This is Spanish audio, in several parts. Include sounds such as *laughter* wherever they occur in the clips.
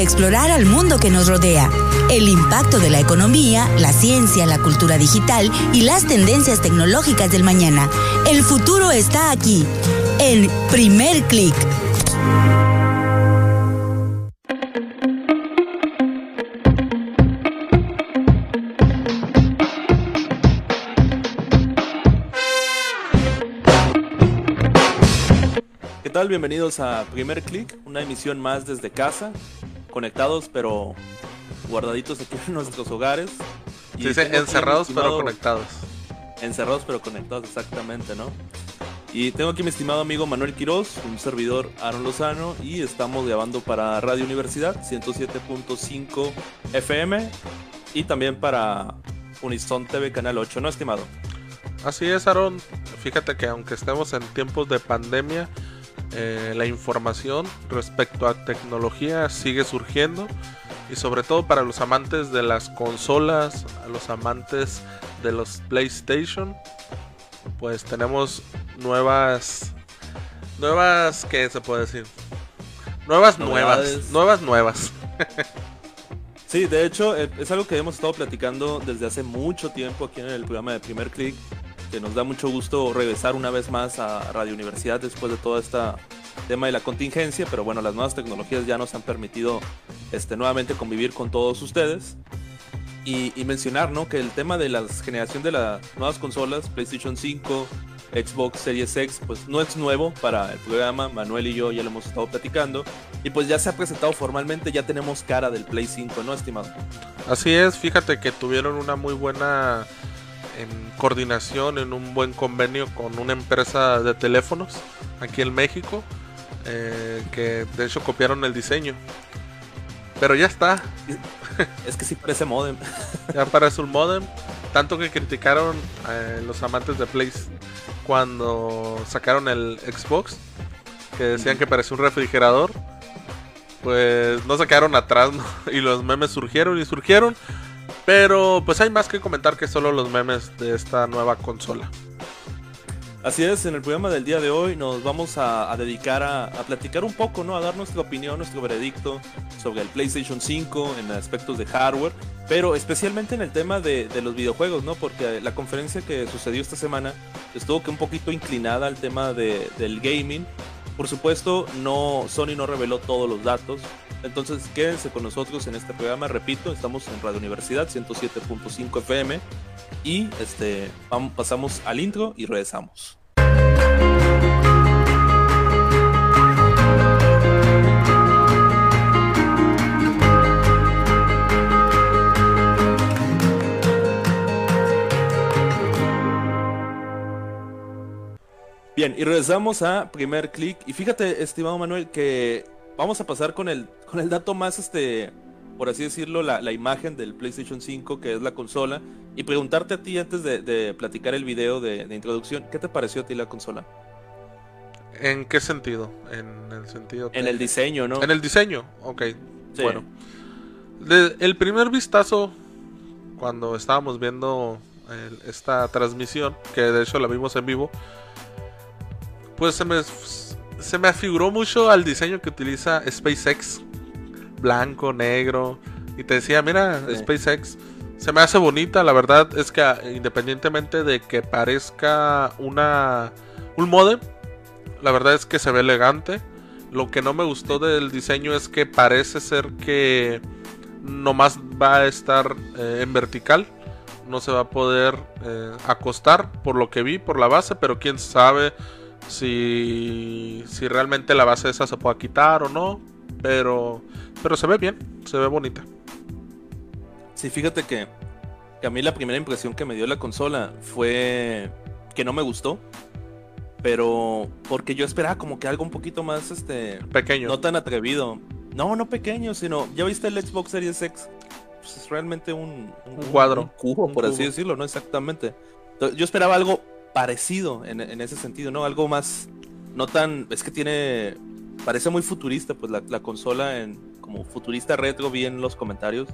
explorar al mundo que nos rodea, el impacto de la economía, la ciencia, la cultura digital y las tendencias tecnológicas del mañana. El futuro está aquí, en Primer Click. ¿Qué tal? Bienvenidos a Primer Click, una emisión más desde casa, conectados pero guardaditos aquí en nuestros hogares. Y dice encerrados pero conectados. Encerrados pero conectados, exactamente, ¿no? Y tengo aquí mi estimado amigo Manuel Quiroz, un servidor Aaron Lozano, y estamos grabando para Radio Universidad 107.5 FM y también para Unison TV Canal 8, ¿no, estimado? Así es, Aaron. Fíjate que aunque estemos en tiempos de pandemia, eh, la información respecto a tecnología sigue surgiendo y sobre todo para los amantes de las consolas, a los amantes de los PlayStation, pues tenemos nuevas, nuevas, ¿qué se puede decir? Nuevas, nuevas, nuevas, nuevas. *laughs* sí, de hecho eh, es algo que hemos estado platicando desde hace mucho tiempo aquí en el programa de Primer Click que nos da mucho gusto regresar una vez más a Radio Universidad después de todo este tema de la contingencia, pero bueno, las nuevas tecnologías ya nos han permitido este, nuevamente convivir con todos ustedes. Y, mencionar ¿no? que el tema de la generación de las nuevas consolas, PlayStation 5, Xbox Series X, pues no es nuevo para el programa, Manuel y yo ya lo hemos estado platicando, y pues ya se ha presentado formalmente, ya tenemos cara del Play 5, ¿no, estimado? Así es, fíjate que tuvieron una muy buena en coordinación, en un buen convenio con una empresa de teléfonos aquí en México, eh, que de hecho copiaron el diseño. Pero ya está. Es que sí parece modem. *laughs* ya parece un modem. Tanto que criticaron eh, los amantes de Play cuando sacaron el Xbox, que decían que parecía un refrigerador. Pues no se quedaron atrás *laughs* y los memes surgieron y surgieron. Pero pues hay más que comentar que solo los memes de esta nueva consola. Así es, en el programa del día de hoy nos vamos a, dedicar a, platicar un poco, ¿no? A dar nuestra opinión, nuestro veredicto sobre el PlayStation 5 en aspectos de hardware, pero especialmente en el tema de, los videojuegos, ¿no? Porque la conferencia que sucedió esta semana estuvo que un poquito inclinada al tema del gaming. Por supuesto, no Sony no reveló todos los datos, entonces quédense con nosotros en este programa. Repito, estamos en Radio Universidad 107.5 FM y este, pasamos al intro y regresamos. Bien, y regresamos a primer clic. Y fíjate, estimado Manuel, que vamos a pasar con el, con el dato más, este, por así decirlo, la, imagen del PlayStation 5, que es la consola, y preguntarte a ti antes de, platicar el video de, introducción, ¿qué te pareció a ti la consola? ¿En qué sentido? En el sentido... En el diseño, ¿no? En el diseño, ok. Bueno. el primer vistazo, cuando estábamos viendo esta transmisión, que de hecho la vimos en vivo, pues se me se me afiguró mucho al diseño que utiliza SpaceX. Blanco, negro. Y te decía, mira, SpaceX. Se me hace bonita, la verdad es que ah, independientemente de que parezca una un modem, la verdad es que se ve elegante. Lo que no me gustó del diseño es que parece ser que nomás va a estar eh, en vertical. No se va a poder eh, acostar por lo que vi, por la base, pero quién sabe si, si realmente la base esa se pueda quitar o no. Pero, pero se ve bien, se ve bonita. Sí, fíjate que, a mí la primera impresión que me dio la consola fue que no me gustó. Pero porque yo esperaba como que algo un poquito más este pequeño. No tan atrevido. No, no pequeño, sino ya viste el Xbox Series X. Pues es realmente un, un, cuadro, un cubo, por así decirlo, ¿no? Exactamente. yo esperaba algo parecido en, ese sentido, ¿no? Algo más, no tan, es que tiene, parece muy futurista, pues la, consola en como futurista retro vi en los comentarios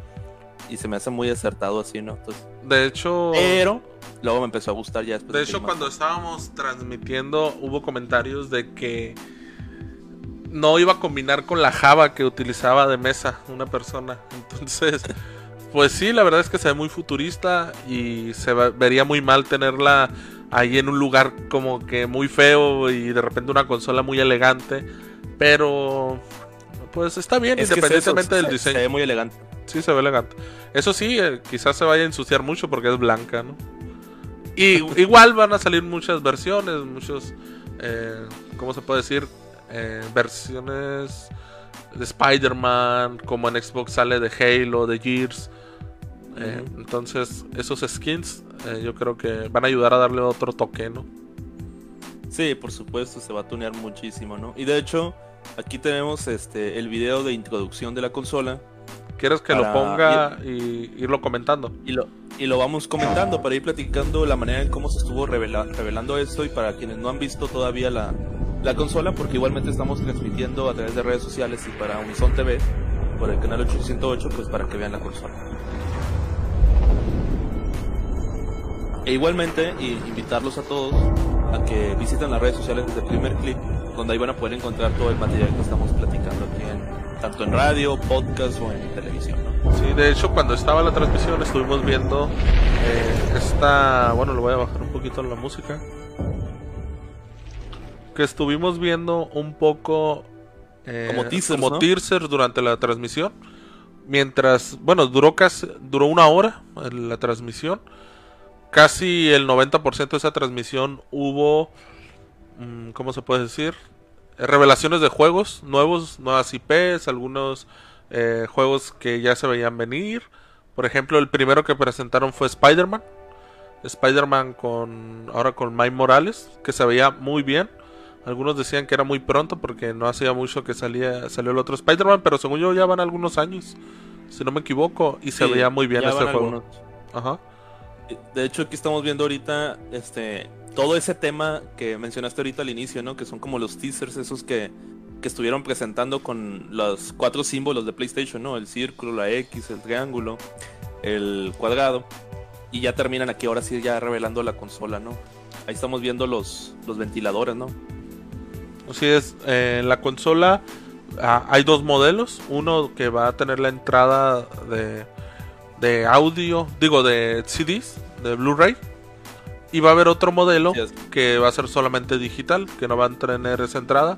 y se me hace muy acertado así, ¿no? Entonces, de hecho, pero luego me empezó a gustar ya. de hecho, cuando estábamos transmitiendo hubo comentarios de que no iba a combinar con la Java que utilizaba de mesa una persona. *laughs* Entonces, pues sí, la verdad es que se ve muy futurista y se vería muy mal tenerla ahí en un lugar como que muy feo y de repente una consola muy elegante. Pero, pues está bien, independientemente del diseño. Se ve muy elegante. Sí, se ve elegante. Eso sí, eh, quizás se vaya a ensuciar mucho porque es blanca, ¿no? Y *laughs* igual van a salir muchas versiones, muchos, eh, ¿cómo se puede decir? Eh, versiones de Spider-Man, como en Xbox sale de Halo, de Gears. Eh, entonces, esos skins yo creo que van a ayudar a darle otro toque, ¿no? Sí, por supuesto, se va a tunear muchísimo, ¿no? Y de hecho, aquí tenemos este el video de introducción de la consola ¿Quieres que lo ponga y irlo comentando? Y lo, y lo vamos comentando para ir platicando la manera en cómo se estuvo revelando esto y para quienes no han visto todavía la, la consola, porque igualmente estamos transmitiendo a través de redes sociales y para Unison TV, por el canal 808, pues para que vean la consola. E igualmente invitarlos a todos a que visiten las redes sociales desde el primer clip, donde ahí van a poder encontrar todo el material que estamos platicando aquí en tanto en radio, podcast o en televisión. Sí, de hecho cuando estaba la transmisión estuvimos viendo eh, esta, bueno, le voy a bajar un poquito la música, que estuvimos viendo un poco eh, como teasers, como durante la transmisión, mientras, bueno, duró casi, duró una hora la transmisión, casi el 90% de esa transmisión hubo, ¿cómo se puede decir? revelaciones de juegos nuevos, nuevas IPs, algunos eh, juegos que ya se veían venir. Por ejemplo, el primero que presentaron fue Spider-Man. Spider-Man con ahora con Mike Morales, que se veía muy bien. Algunos decían que era muy pronto porque no hacía mucho que salía salió el otro Spider-Man, pero según yo ya van algunos años, si no me equivoco, y se veía muy bien este juego. Ajá. De hecho, aquí estamos viendo ahorita este todo ese tema que mencionaste ahorita al inicio, ¿no? Que son como los teasers esos que, que estuvieron presentando con los cuatro símbolos de PlayStation, ¿no? El círculo, la X, el triángulo, el cuadrado. Y ya terminan aquí ahora sí ya revelando la consola, ¿no? Ahí estamos viendo los, los ventiladores, ¿no? Así es, eh, la consola ah, hay dos modelos. Uno que va a tener la entrada de, de audio, digo, de CDs, de Blu-ray y va a haber otro modelo que va a ser solamente digital, que no va a tener esa entrada.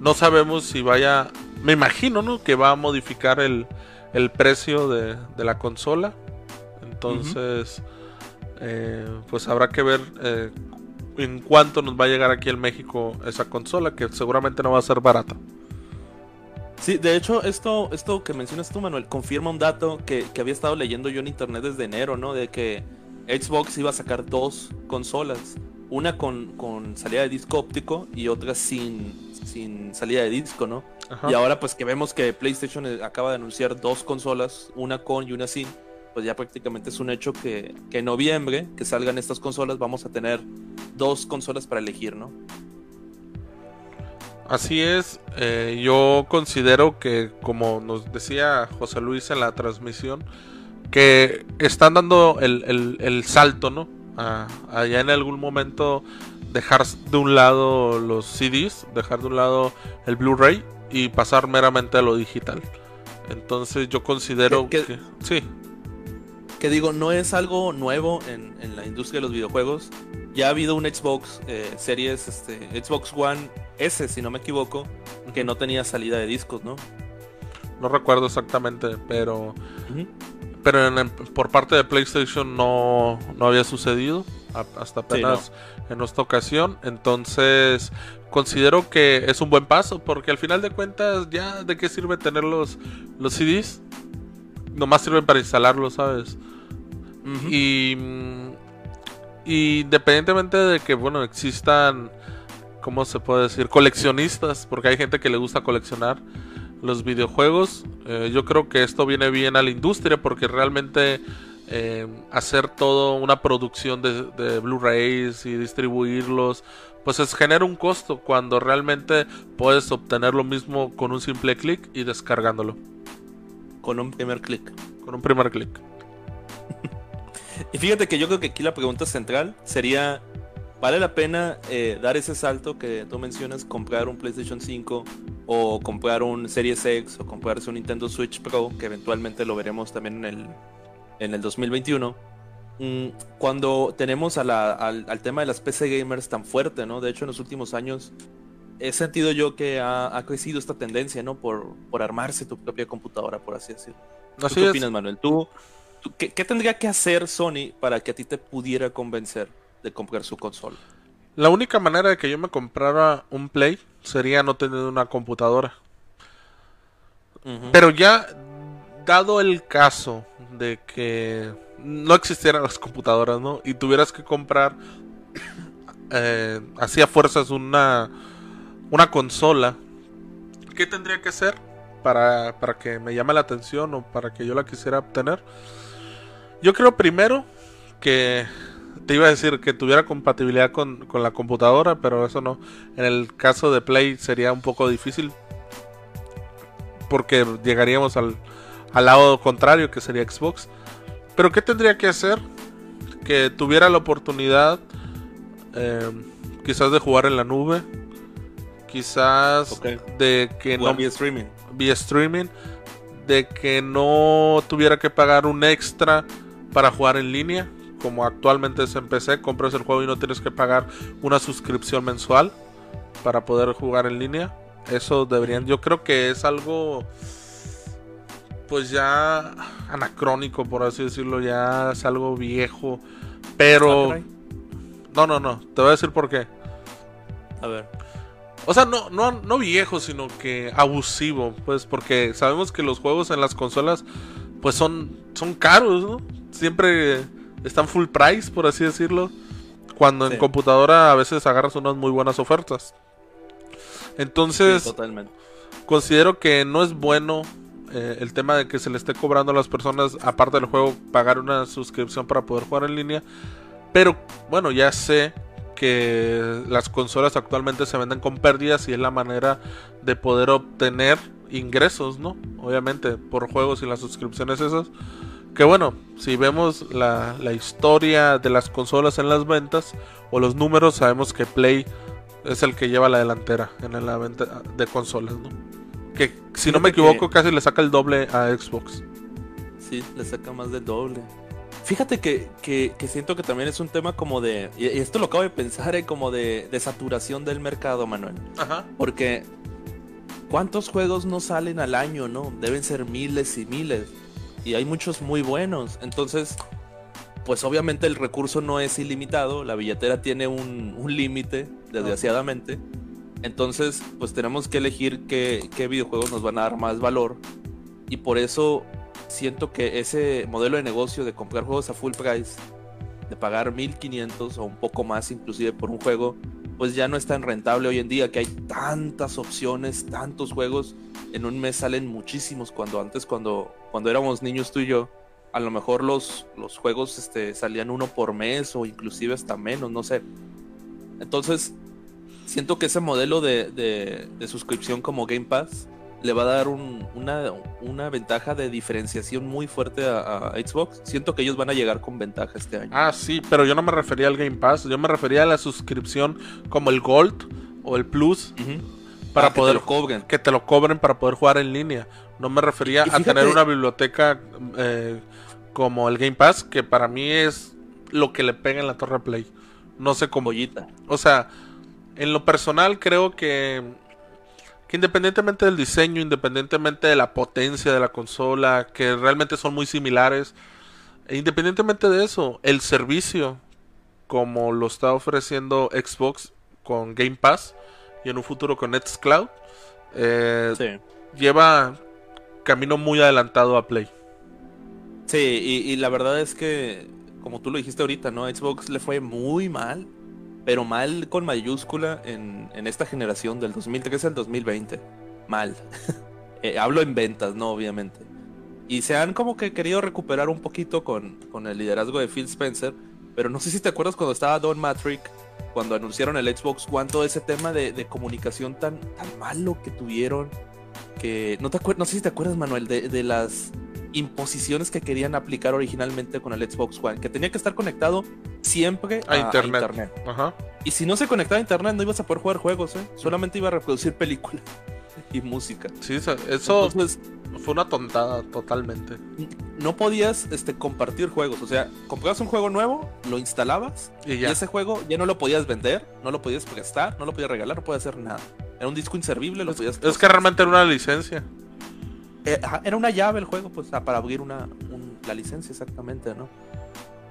No sabemos si vaya, me imagino, ¿no? Que va a modificar el, precio de, la consola. Entonces, eh, pues habrá que ver eh, en cuánto nos va a llegar aquí en México esa consola, que seguramente no va a ser barata. Sí, de hecho, esto, esto que mencionas tú, Manuel, confirma un dato que, que había estado leyendo yo en internet desde enero, ¿no? De que Xbox iba a sacar dos consolas, una con, con salida de disco óptico y otra sin, sin salida de disco, ¿no? Y ahora pues que vemos que PlayStation acaba de anunciar dos consolas, una con y una sin, pues ya prácticamente es un hecho que, en noviembre que salgan estas consolas vamos a tener dos consolas para elegir, ¿no? Así es, eh, yo considero que como nos decía José Luis en la transmisión, que están dando el, salto, ¿no? allá en algún momento dejar de un lado los CDs, dejar de un lado el Blu-ray y pasar meramente a lo digital. Entonces yo considero que, sí. Que digo, no es algo nuevo en, la industria de los videojuegos. Ya ha habido un Xbox eh, Series, este, Xbox One S, si no me equivoco, que no tenía salida de discos, ¿no? No recuerdo exactamente, pero pero por parte de PlayStation no, había sucedido hasta apenas en esta ocasión. Entonces considero que es un buen paso porque al final de cuentas ya de qué sirve tener los, los CDs. Nomás sirven para instalarlos, ¿sabes? Y independientemente de que, bueno, existan, ¿cómo se puede decir? Coleccionistas, porque hay gente que le gusta coleccionar los videojuegos. Eh, yo creo que esto viene bien a la industria porque realmente eh, hacer todo una producción de, Blu-rays y distribuirlos, pues es genera un costo cuando realmente puedes obtener lo mismo con un simple clic y descargándolo. Con un primer clic. Con un primer clic. *laughs* y fíjate que yo creo que aquí la pregunta central sería vale la pena eh, dar ese salto que tú mencionas, comprar un PlayStation 5 o comprar un Series X o comprarse un Nintendo Switch Pro, que eventualmente lo veremos también en el, en el 2021. Mm, cuando tenemos al, al, tema de las PC gamers tan fuerte, ¿no? De hecho, en los últimos años he sentido yo que ha, crecido esta tendencia, ¿no? Por, por armarse tu propia computadora, por así decirlo. ¿Qué opinas, Manuel? ¿Tú, qué, tendría que hacer Sony para que a ti te pudiera convencer de comprar su consola? La única manera de que yo me comprara un Play sería no tener una computadora. Pero ya, dado el caso de que no existieran las computadoras, ¿no? Y tuvieras que comprar, *coughs* eh, hacía fuerzas una una consola, ¿qué tendría que ser para, que me llame la atención o para que yo la quisiera obtener? Yo creo primero que te iba a decir que tuviera compatibilidad con, la computadora, pero eso no. En el caso de Play sería un poco difícil. Porque llegaríamos al, al lado contrario, que sería Xbox. Pero ¿qué tendría que hacer? Que tuviera la oportunidad eh, quizás de jugar en la nube quizás de que no vía streaming vía streaming de que no tuviera que pagar un extra para jugar en línea como actualmente es en PC compras el juego y no tienes que pagar una suscripción mensual para poder jugar en línea. Eso deberían yo creo que es algo pues ya anacrónico por así decirlo ya es algo viejo pero no no no te voy a decir por qué. A ver. O sea, no, no, no viejo, sino que abusivo, pues, porque sabemos que los juegos en las consolas, pues son, son caros, ¿no? Siempre están full price, por así decirlo. Cuando en computadora a veces agarras unas muy buenas ofertas. Entonces, considero que no es bueno eh, el tema de que se le esté cobrando a las personas, aparte del juego, pagar una suscripción para poder jugar en línea. Pero bueno, ya sé que las consolas actualmente se venden con pérdidas y es la manera de poder obtener ingresos, ¿no? Obviamente por juegos y las suscripciones esas. Que bueno, si vemos la, historia de las consolas en las ventas o los números, sabemos que Play es el que lleva la delantera en la venta de consolas, ¿no? Que si no me equivoco casi le saca el doble a Xbox. Sí, le saca más del doble. Fíjate que, que, siento que también es un tema como de. Y esto lo acabo de pensar, eh, como de, de, saturación del mercado, Manuel. Ajá. Porque. ¿Cuántos juegos no salen al año, no? Deben ser miles y miles. Y hay muchos muy buenos. Entonces, pues obviamente el recurso no es ilimitado. La billetera tiene un, un límite, desgraciadamente. Entonces, pues tenemos que elegir qué, qué videojuegos nos van a dar más valor. Y por eso siento que ese modelo de negocio de comprar juegos a full price, de pagar 1500 o un poco más inclusive por un juego, pues ya no es tan rentable hoy en día que hay tantas opciones, tantos juegos. En un mes salen muchísimos cuando antes cuando cuando éramos niños tú y yo, a lo mejor los, los juegos este, salían uno por mes o inclusive hasta menos, no sé. Entonces, siento que ese modelo de, de suscripción como Game Pass le va a dar una, ventaja de diferenciación muy fuerte a, Xbox. Siento que ellos van a llegar con ventaja este año. Ah, sí, pero yo no me refería al Game Pass, yo me refería a la suscripción como el Gold o el Plus. Para poder que te, lo cobren. que te lo cobren para poder jugar en línea. No me refería a tener una biblioteca eh, como el Game Pass, que para mí es lo que le pega en la Torre Play. No sé cómo. O sea, en lo personal creo que que independientemente del diseño, independientemente de la potencia de la consola, que realmente son muy similares, e independientemente de eso, el servicio, como lo está ofreciendo Xbox con Game Pass y en un futuro con Nextcloud, eh, lleva camino muy adelantado a Play. Sí, y, y la verdad es que, como tú lo dijiste ahorita, ¿no? Xbox le fue muy mal pero mal con mayúscula en, esta generación del 2013 al 2020. Mal. *laughs* Eh, hablo en ventas, no, obviamente. Y se han como que querido recuperar un poquito con, con el liderazgo de Phil Spencer. Pero no sé si te acuerdas cuando estaba Don Matrick, cuando anunciaron el Xbox One, todo ese tema de, comunicación tan, tan malo que tuvieron. Que no, te no sé si te acuerdas, Manuel, de, de las imposiciones que querían aplicar originalmente con el Xbox One, que tenía que estar conectado siempre a, internet. Y si no se conectaba a internet no ibas a poder jugar juegos, ¿eh? solamente iba a reproducir películas *laughs* y música. Sí, eso fue una tontada totalmente. No podías este, compartir juegos, o sea, comprabas un juego nuevo, lo instalabas y, ese juego ya no lo podías vender, no lo podías prestar, no lo podías regalar, no podías hacer nada. Era un disco inservible, lo podías... Es que realmente era una licencia. Eh, era una llave el juego, pues, para abrir una, la licencia exactamente, ¿no?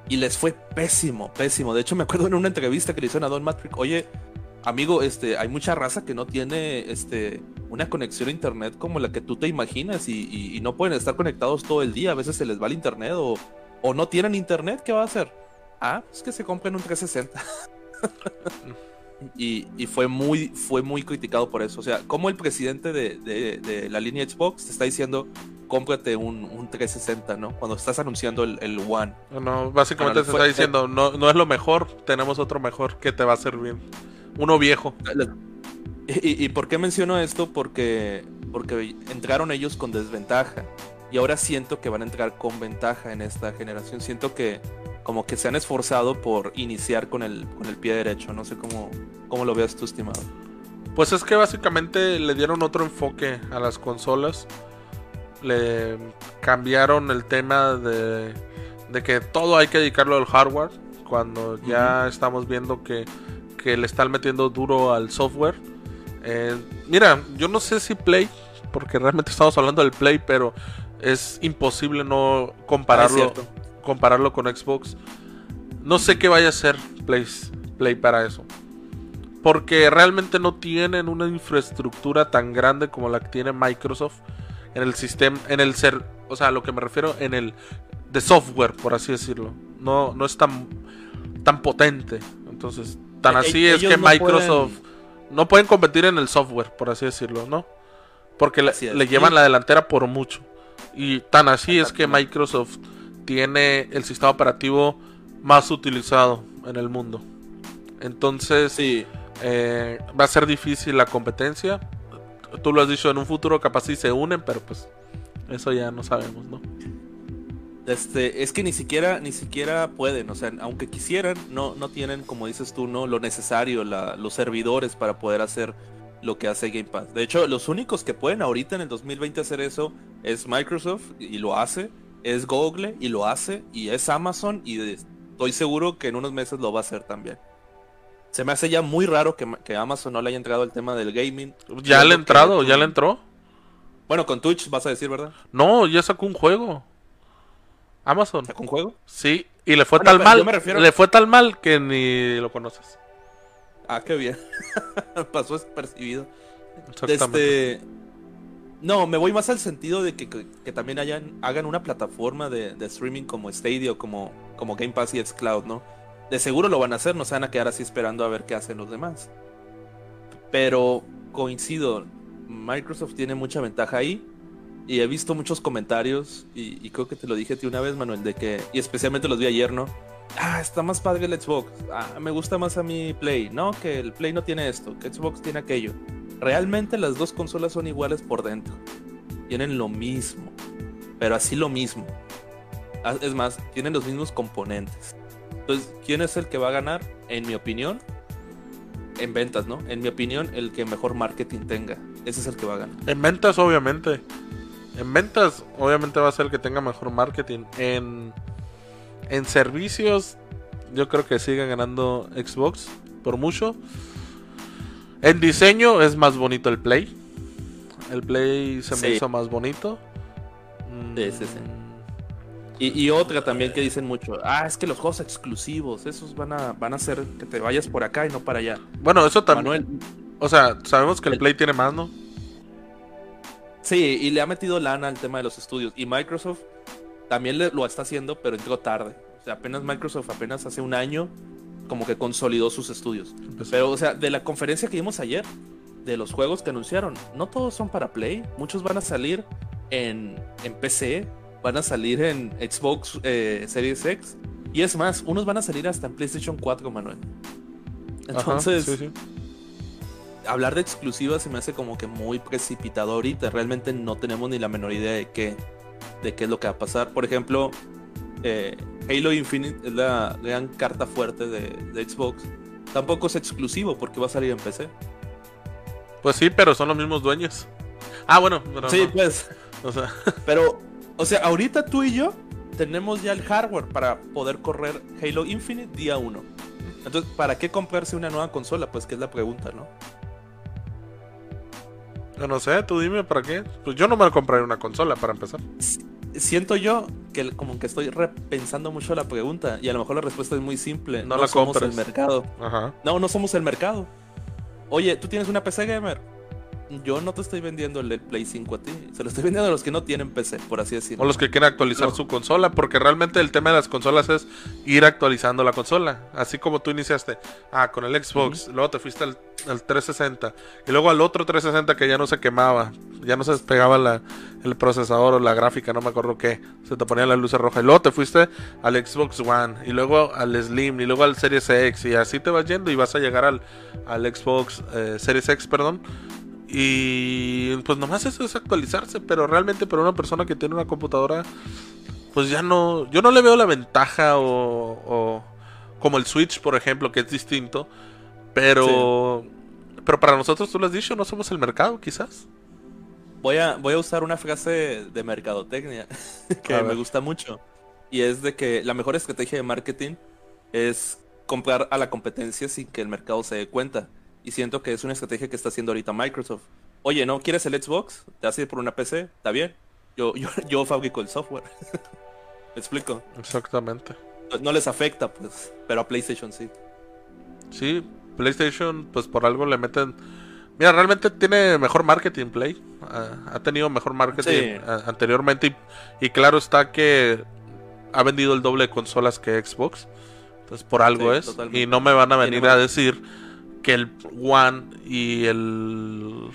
Y les fue pésimo, pésimo. De hecho, me acuerdo en una entrevista que le hicieron a Don Matrix, oye, amigo, este, hay mucha raza que no tiene este, una conexión a internet como la que tú te imaginas y, no pueden estar conectados todo el día. A veces se les va el internet o, o no tienen internet. ¿Qué va a hacer? Ah, es que se compren un 360. *laughs* y, y, fue, muy, fue muy criticado por eso. O sea, como el presidente de, de, la línea Xbox te está diciendo, cómprate un, un 360, ¿no? Cuando estás anunciando el, el One. No, básicamente te está diciendo, no, no es lo mejor, tenemos otro mejor que te va a servir. Uno viejo. ¿Y, y por qué menciono esto? Porque, porque entraron ellos con desventaja. Y ahora siento que van a entrar con ventaja en esta generación. Siento que como que se han esforzado por iniciar con el, con el pie derecho. No sé cómo, cómo lo veas tú, estimado. Pues es que básicamente le dieron otro enfoque a las consolas. Le cambiaron el tema de, de que todo hay que dedicarlo al hardware. Cuando ya estamos viendo que que le están metiendo duro al software. Eh, mira, yo no sé si Play, porque realmente estamos hablando del Play, pero es imposible no compararlo, compararlo con Xbox. No sé qué vaya a ser Play, Play para eso. Porque realmente no tienen una infraestructura tan grande como la que tiene Microsoft en el sistema, en el ser, o sea, lo que me refiero en el de software, por así decirlo. No, no es tan, tan potente. Entonces, Tan e- así es que Microsoft no pueden competir en el software, por así decirlo, ¿no? Porque le, llevan la delantera por mucho. Y tan así es que Microsoft tiene el sistema operativo más utilizado en el mundo. Entonces, sí. Eh, va a ser difícil la competencia. Tú lo has dicho, en un futuro capaz sí se unen, pero pues eso ya no sabemos, ¿no? Este, es que ni siquiera, ni siquiera pueden, o sea, aunque quisieran, no, no tienen, como dices tú, no lo necesario, los servidores para poder hacer lo que hace Game Pass. De hecho, los únicos que pueden ahorita en el 2020 hacer eso es Microsoft y lo hace, es Google y lo hace, y es Amazon y estoy seguro que en unos meses lo va a hacer también. Se me hace ya muy raro que, que Amazon no le haya entrado el tema del gaming. Ya le ha entrado, ya le entró. Bueno, con Twitch vas a decir, ¿verdad? No, ya sacó un juego. Amazon. ¿Sacó un juego? Sí, y le fue tal mal. Le fue tal mal que ni lo conoces. Ah, qué bien. *laughs* Pasó despercibido. Este. No, me voy más al sentido de que, también hayan, hagan una plataforma de, streaming como Stadia como, como Game Pass y Xcloud, ¿no? De seguro lo van a hacer, no se van a quedar así esperando a ver qué hacen los demás. Pero coincido, Microsoft tiene mucha ventaja ahí y he visto muchos comentarios, y, creo que te lo dije a ti una vez, Manuel, de que, y especialmente los vi ayer, ¿no? Ah, está más padre el Xbox. Ah, me gusta más a mi Play. No, que el Play no tiene esto, que Xbox tiene aquello. Realmente las dos consolas son iguales por dentro. Tienen lo mismo, pero así lo mismo. Ah, es más, tienen los mismos componentes. Entonces, ¿quién es el que va a ganar? En mi opinión, en ventas, ¿no? En mi opinión, el que mejor marketing tenga. Ese es el que va a ganar. En ventas, obviamente. En ventas, obviamente va a ser el que tenga mejor marketing. En, en servicios, yo creo que sigue ganando Xbox por mucho. En diseño es más bonito el Play. El Play se me hizo más bonito. Sí, sí, sí. Y, y, otra también que dicen mucho, ah, es que los juegos exclusivos, esos van a, van a hacer que te vayas por acá y no para allá. Bueno, eso también. O sea, sabemos que el Play tiene más, ¿no? Sí, y le ha metido lana al tema de los estudios. Y Microsoft también lo está haciendo, pero entró tarde. O sea, apenas Microsoft, apenas hace un año, como que consolidó sus estudios. Pues pero, o sea, de la conferencia que vimos ayer, de los juegos que anunciaron, no todos son para Play. Muchos van a salir en, en PC, van a salir en Xbox eh, Series X. Y es más, unos van a salir hasta en PlayStation 4, Manuel. Entonces, hablar de exclusivas se me hace como que muy precipitado ahorita. Realmente no tenemos ni la menor idea de qué, de qué es lo que va a pasar. Por ejemplo, eh, Halo Infinite es la gran carta fuerte de, Xbox. Tampoco es exclusivo porque va a salir en PC. Pues sí, pero son los mismos dueños. Ah, bueno, pero sí, pues. O sea. *laughs* Pero, o sea, ahorita tú y yo tenemos ya el hardware para poder correr Halo Infinite día 1. Entonces, ¿para qué comprarse una nueva consola? Pues que es la pregunta, ¿no? Yo no sé, tú dime para qué. Pues yo no me compraré una consola para empezar siento yo que como que estoy repensando mucho la pregunta y a lo mejor la respuesta es muy simple. No, la somos el mercado. No, no somos el mercado. Oye, ¿tú tienes una PC gamer? Yo no te estoy vendiendo el Play 5 a ti. Se lo estoy vendiendo a los que no tienen PC, por así decirlo. O los que quieren actualizar su consola, porque realmente el tema de las consolas es ir actualizando la consola. Así como tú iniciaste, ah, con el Xbox, luego te fuiste al, 360, y luego al otro 360 que ya no se quemaba, ya no se despegaba la, el procesador o la gráfica, no me acuerdo qué, se te ponía la luz roja. Y luego te fuiste al Xbox One, y luego al Slim, y luego al Series X, y así te vas yendo y vas a llegar al, al Xbox eh, Series X, perdón y pues nomás eso es actualizarse, pero realmente para una persona que tiene una computadora, pues ya no, yo no le veo la ventaja o, como el Switch, por ejemplo, que es distinto, pero, pero para nosotros, tú lo has dicho, no somos el mercado, quizás. Voy a, voy a usar una frase de mercadotecnia *laughs* que me gusta mucho, y es de que la mejor estrategia de marketing es comprar a la competencia sin que el mercado se dé cuenta. Y siento que es una estrategia que está haciendo ahorita Microsoft. Oye, ¿no quieres el Xbox? ¿Te hace por una PC? Está bien. Yo, *laughs* yo, yo fabrico el software. *laughs* ¿Me explico? Exactamente. No, les afecta, pues. Pero a PlayStation sí. Sí, PlayStation, pues por algo le meten. Mira, realmente tiene mejor marketing Play. ha tenido mejor marketing anteriormente. Y, claro está que ha vendido el doble de consolas que Xbox. Entonces por algo es. Y no me van a venir a decir que el One y el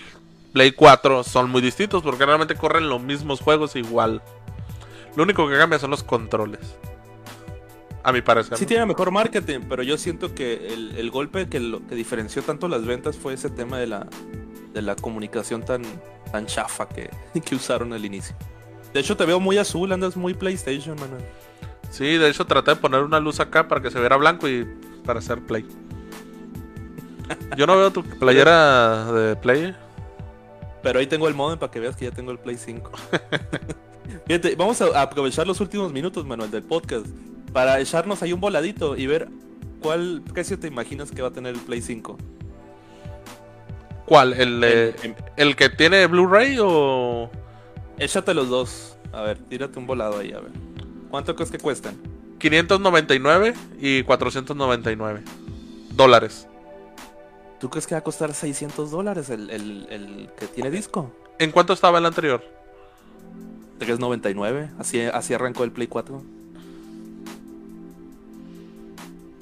Play 4 son muy distintos porque realmente corren los mismos juegos igual. Lo único que cambia son los controles. A mi parecer. Sí tiene mejor marketing, pero yo siento que el, golpe que, lo, que diferenció tanto las ventas fue ese tema de la, de la comunicación tan, tan chafa que, *laughs* que usaron al inicio. De hecho te veo muy azul, andas muy PlayStation, Manuel. Sí, de hecho traté de poner una luz acá para que se viera blanco y para hacer play. Yo no veo tu playera de Play. Pero ahí tengo el modem para que veas que ya tengo el Play 5. *laughs* Fíjate, vamos a aprovechar los últimos minutos, Manuel, del podcast. Para echarnos ahí un voladito y ver cuál precio te imaginas que va a tener el Play 5. ¿Cuál? ¿El, ¿el que tiene Blu-ray o...? Échate los dos. A ver, tírate un volado ahí, a ver. ¿Cuánto crees que cuestan? 599 y 499 dólares. ¿Tú crees que va a costar 600 dólares el, que tiene disco? ¿En cuánto estaba el anterior? 399. Así, así arrancó el Play 4.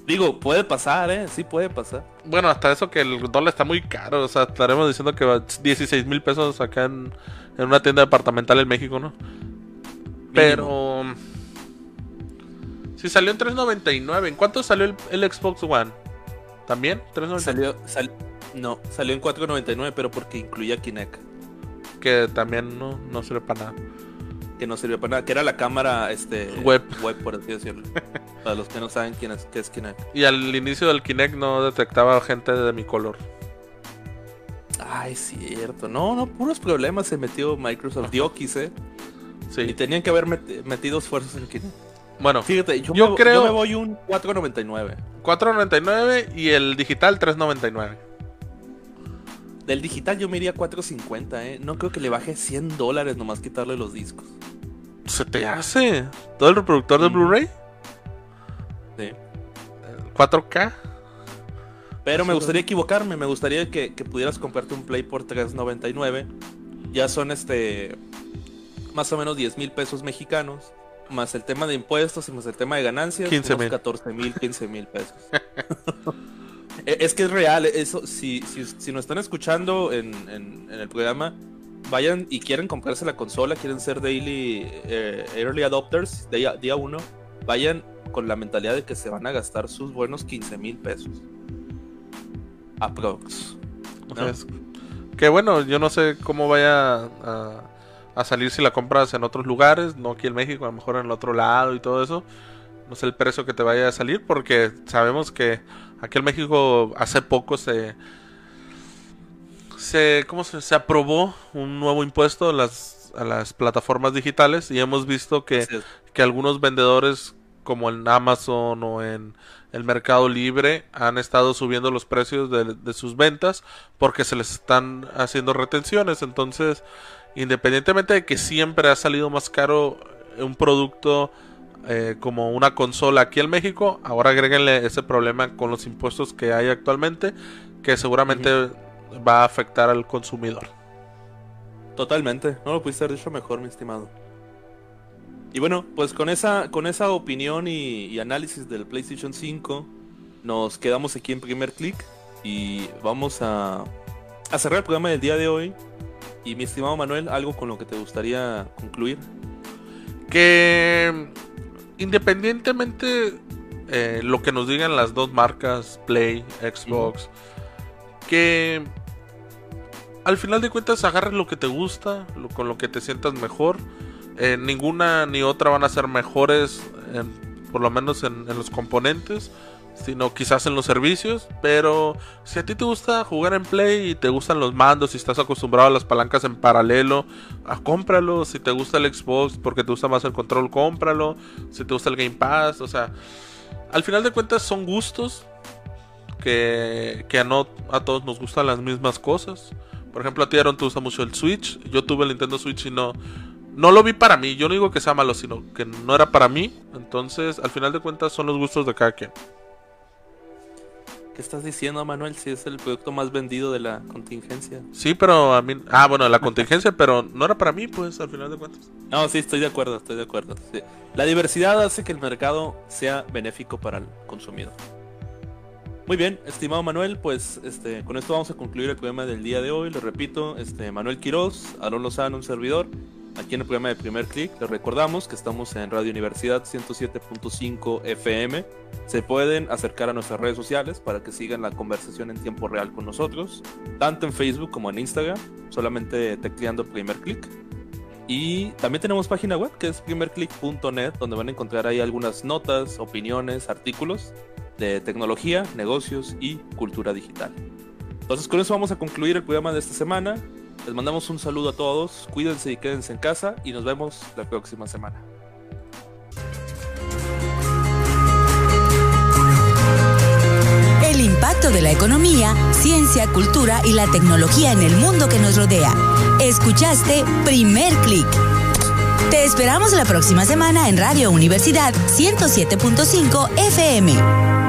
Digo, puede pasar, ¿eh? Sí puede pasar. Bueno, hasta eso que el dólar está muy caro. O sea, estaremos diciendo que va 16 mil pesos acá en, una tienda departamental en México, ¿no? Pero... Si salió en 3.99, ¿en cuánto salió el Xbox One? ¿También? Salió, no, salió en 4.99, pero porque incluía Kinect. Que también no, no sirve para nada. Que no sirvió para nada, que era la cámara este web, web por así decirlo. *laughs* para los que no saben quién es, qué es Kinect. Y al inicio del Kinect no detectaba gente de mi color. Ay, cierto. No, no, puros problemas se metió Microsoft. Dio quise. Sí. Y tenían que haber metido esfuerzos en Kinect. Bueno, fíjate, yo, creo. Yo me voy un 4.99. 4.99 y el digital 3.99. Del digital yo me iría 4.50, ¿eh? No creo que le baje 100 dólares nomás quitarle los discos. ¿Se te hace? ¿Todo el reproductor de Blu-ray? Sí. 4K. Pero me gustaría equivocarme, me gustaría que, que pudieras comprarte un Play por 3.99. Ya son este más o menos 10 mil pesos mexicanos más el tema de impuestos y más el tema de ganancias, 15 mil. 14 mil, 15 mil pesos. *laughs* E, es que es real, eso, si, si, si nos están escuchando en, en, el programa, vayan y quieren comprarse la consola, quieren ser daily eh, early adopters, día, día uno, vayan con la mentalidad de que se van a gastar sus buenos 15 mil pesos. Aprox. Que bueno, yo no sé cómo vaya a a salir si la compras en otros lugares, no aquí en México, a lo mejor en el otro lado y todo eso. No sé el precio que te vaya a salir porque sabemos que aquí en México hace poco se se cómo se, se aprobó un nuevo impuesto a las, a las plataformas digitales y hemos visto que, que algunos vendedores como en Amazon o en el Mercado Libre han estado subiendo los precios de, de, sus ventas porque se les están haciendo retenciones. Entonces, independientemente de que siempre ha salido más caro un producto eh, como una consola aquí en México, ahora agréguenle ese problema con los impuestos que hay actualmente, que seguramente va a afectar al consumidor. Totalmente, no lo pudiste haber dicho mejor, mi estimado. Y bueno, pues con esa, con esa opinión y, análisis del PlayStation 5, nos quedamos aquí en primer clic y vamos a, a cerrar el programa del día de hoy. Y mi estimado Manuel, algo con lo que te gustaría concluir. Que independientemente eh, lo que nos digan las dos marcas, Play, Xbox, que al final de cuentas agarres lo que te gusta, con lo que te sientas mejor. Eh, ninguna ni otra van a ser mejores, por lo menos en, los componentes, sino quizás en los servicios. Pero si a ti te gusta jugar en Play y te gustan los mandos, y estás acostumbrado a las palancas en paralelo, ah, cómpralo. Si te gusta el Xbox porque te gusta más el control, cómpralo. Si te gusta el Game Pass, o sea, al final de cuentas son gustos que, que a todos nos gustan las mismas cosas. Por ejemplo, a ti Aaron te gusta mucho el Switch. Yo tuve el Nintendo Switch y no, no lo vi para mí. Yo no digo que sea malo, sino que no era para mí. Entonces, al final de cuentas, son los gustos de cada quien. ¿Qué estás diciendo, Manuel? Si es el producto más vendido de la contingencia. Sí, pero a mí. Ah, bueno, la contingencia, pero no era para mí, pues, al final de cuentas. No, sí, estoy de acuerdo, estoy de acuerdo. La diversidad hace que el mercado sea benéfico para el consumidor. Muy bien, estimado Manuel, pues este, con esto vamos a concluir el programa del día de hoy. Lo repito, este, Manuel Quiroz, Aaron Lozano, un servidor. Aquí en el programa de Primer Click, les recordamos que estamos en Radio Universidad 107.5 FM. Se pueden acercar a nuestras redes sociales para que sigan la conversación en tiempo real con nosotros, tanto en Facebook como en Instagram, solamente tecleando Primer Click. Y también tenemos página web que es primerclick.net, donde van a encontrar ahí algunas notas, opiniones, artículos de tecnología, negocios y cultura digital. Entonces con eso vamos a concluir el programa de esta semana. Les mandamos un saludo a todos, cuídense y quédense en casa y nos vemos la próxima semana. El impacto de la economía, ciencia, cultura y la tecnología en el mundo que nos rodea. Escuchaste Primer Click. Te esperamos la próxima semana en Radio Universidad 107.5 FM.